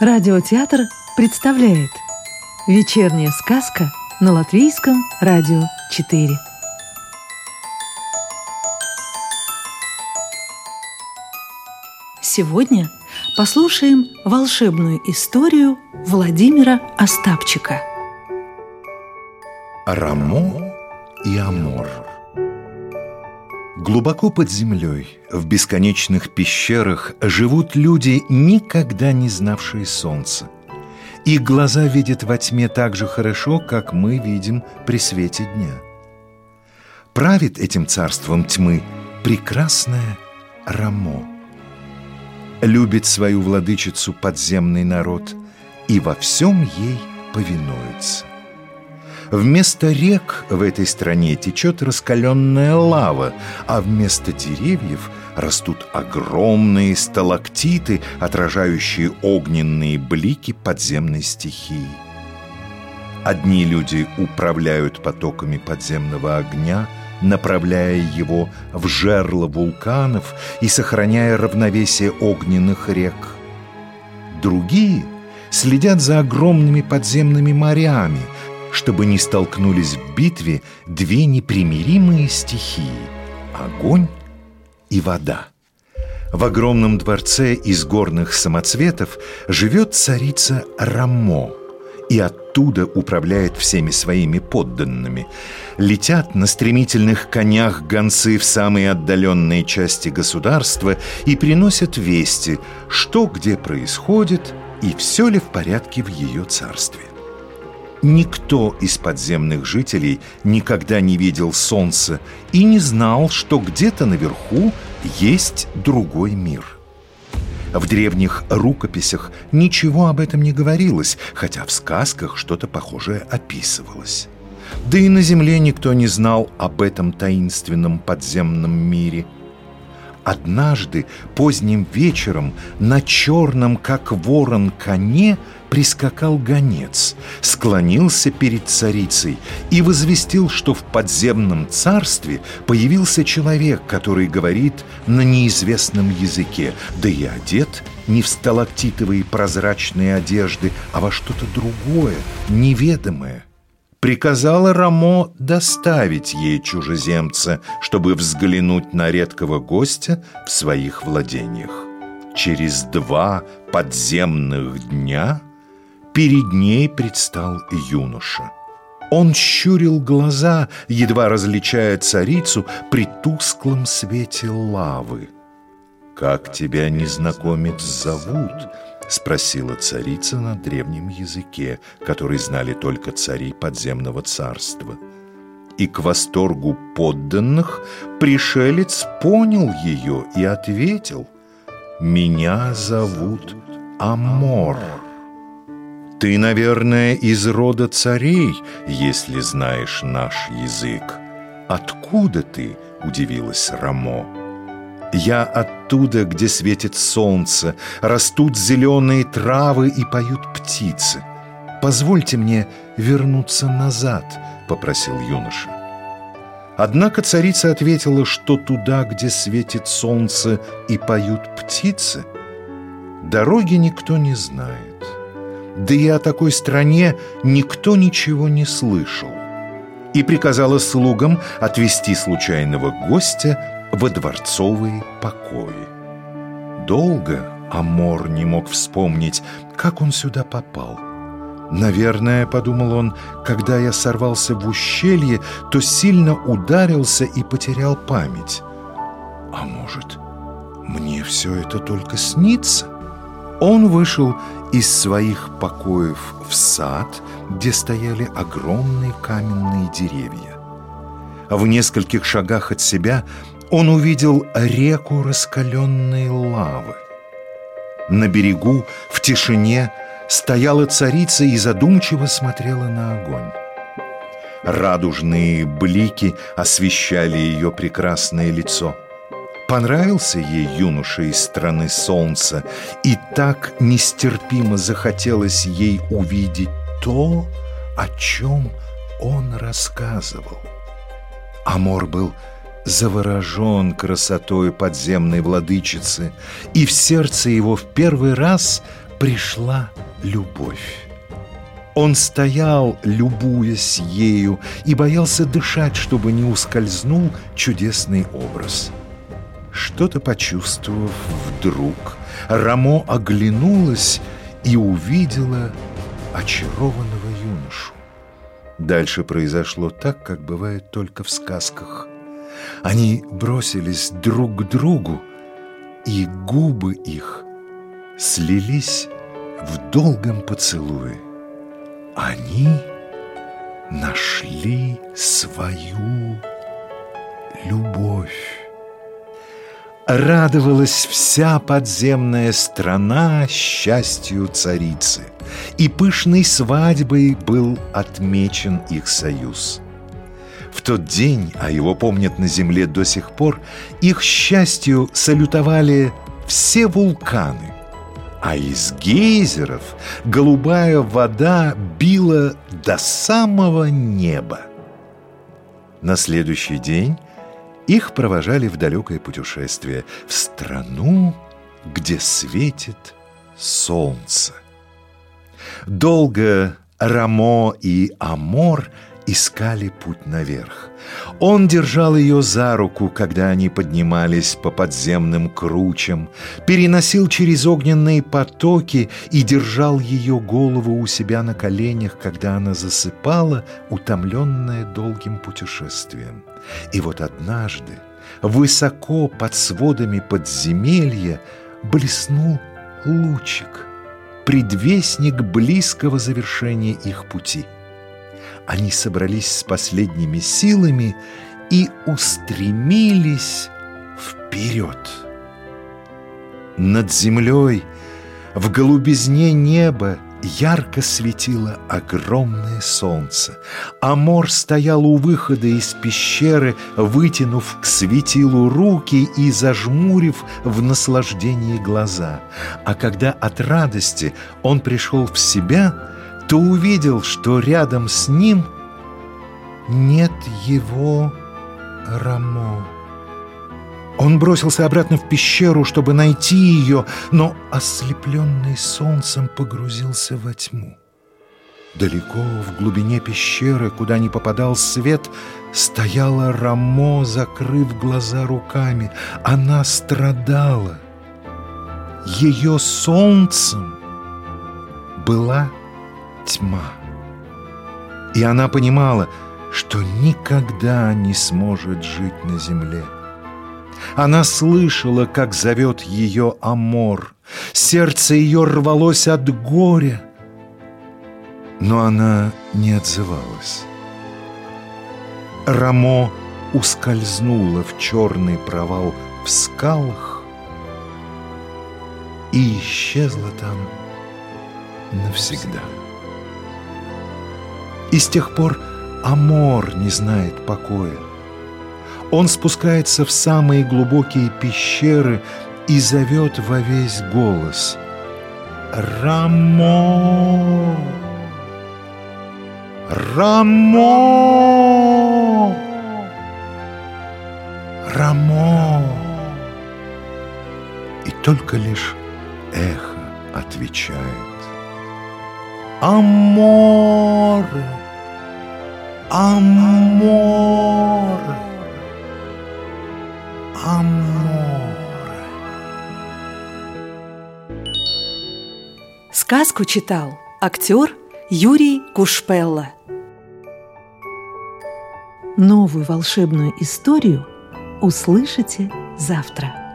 Радиотеатр представляет Вечерняя сказка на Латвийском радио 4 Сегодня послушаем волшебную историю Владимира Остапчика. Рамо и Амор Глубоко под землей, в бесконечных пещерах живут люди, никогда не знавшие солнца. Их глаза видят во тьме так же хорошо, как мы видим при свете дня. Правит этим царством тьмы прекрасная Рамо. Любит свою владычицу подземный народ и во всем ей повинуется. Вместо рек в этой стране течет раскаленная лава, а вместо деревьев растут огромные сталактиты, отражающие огненные блики подземной стихии. Одни люди управляют потоками подземного огня, направляя его в жерло вулканов и сохраняя равновесие огненных рек. Другие следят за огромными подземными морями – чтобы не столкнулись в битве две непримиримые стихии – огонь и вода. В огромном дворце из горных самоцветов живет царица Рамо и оттуда управляет всеми своими подданными. Летят на стремительных конях гонцы в самые отдаленные части государства и приносят вести, что где происходит и все ли в порядке в ее царстве. Никто из подземных жителей никогда не видел солнца и не знал, что где-то наверху есть другой мир. В древних рукописях ничего об этом не говорилось, хотя в сказках что-то похожее описывалось. Да и на Земле никто не знал об этом таинственном подземном мире – Однажды поздним вечером на черном, как ворон, коне прискакал гонец, склонился перед царицей и возвестил, что в подземном царстве появился человек, который говорит на неизвестном языке, да и одет не в сталактитовые прозрачные одежды, а во что-то другое, неведомое приказала Рамо доставить ей чужеземца, чтобы взглянуть на редкого гостя в своих владениях. Через два подземных дня перед ней предстал юноша. Он щурил глаза, едва различая царицу при тусклом свете лавы. «Как тебя, незнакомец, зовут?» — спросила царица на древнем языке, который знали только цари подземного царства. И к восторгу подданных пришелец понял ее и ответил «Меня зовут Амор». «Ты, наверное, из рода царей, если знаешь наш язык. Откуда ты?» — удивилась Рамо. Я оттуда, где светит солнце, растут зеленые травы и поют птицы. Позвольте мне вернуться назад, попросил юноша. Однако царица ответила, что туда, где светит солнце и поют птицы, дороги никто не знает. Да и о такой стране никто ничего не слышал. И приказала слугам отвести случайного гостя во дворцовые покои. Долго Амор не мог вспомнить, как он сюда попал. «Наверное, — подумал он, — когда я сорвался в ущелье, то сильно ударился и потерял память. А может, мне все это только снится?» Он вышел из своих покоев в сад, где стояли огромные каменные деревья. В нескольких шагах от себя он увидел реку раскаленной лавы. На берегу, в тишине, стояла царица и задумчиво смотрела на огонь. Радужные блики освещали ее прекрасное лицо. Понравился ей юноша из страны солнца, и так нестерпимо захотелось ей увидеть то, о чем он рассказывал. Амор был заворожен красотой подземной владычицы, и в сердце его в первый раз пришла любовь. Он стоял, любуясь ею, и боялся дышать, чтобы не ускользнул чудесный образ. Что-то почувствовав вдруг, Рамо оглянулась и увидела очарованного юношу. Дальше произошло так, как бывает только в сказках. Они бросились друг к другу, и губы их слились в долгом поцелуе. Они нашли свою любовь. Радовалась вся подземная страна счастью царицы, и пышной свадьбой был отмечен их союз. В тот день, а его помнят на земле до сих пор, их счастью салютовали все вулканы, а из гейзеров голубая вода била до самого неба. На следующий день их провожали в далекое путешествие в страну, где светит солнце. Долго Рамо и Амор – искали путь наверх. Он держал ее за руку, когда они поднимались по подземным кручам, переносил через огненные потоки и держал ее голову у себя на коленях, когда она засыпала, утомленная долгим путешествием. И вот однажды, высоко под сводами подземелья, блеснул лучик, предвестник близкого завершения их пути – они собрались с последними силами и устремились вперед. Над землей, в голубизне неба, ярко светило огромное солнце. Амор стоял у выхода из пещеры, вытянув к светилу руки и зажмурив в наслаждении глаза. А когда от радости он пришел в себя – то увидел, что рядом с ним нет его Рамо. Он бросился обратно в пещеру, чтобы найти ее, но, ослепленный солнцем, погрузился во тьму. Далеко в глубине пещеры, куда не попадал свет, стояла Рамо, закрыв глаза руками. Она страдала. Ее солнцем была тьма. И она понимала, что никогда не сможет жить на земле. Она слышала, как зовет ее Амор. Сердце ее рвалось от горя, но она не отзывалась. Рамо ускользнула в черный провал в скалах и исчезла там навсегда. И с тех пор Амор не знает покоя. Он спускается в самые глубокие пещеры и зовет во весь голос «Рамо! Рамо! Рамо!» И только лишь эхо отвечает «Аморе!» Амор. Амор. Сказку читал актер Юрий Кушпелла. Новую волшебную историю услышите завтра.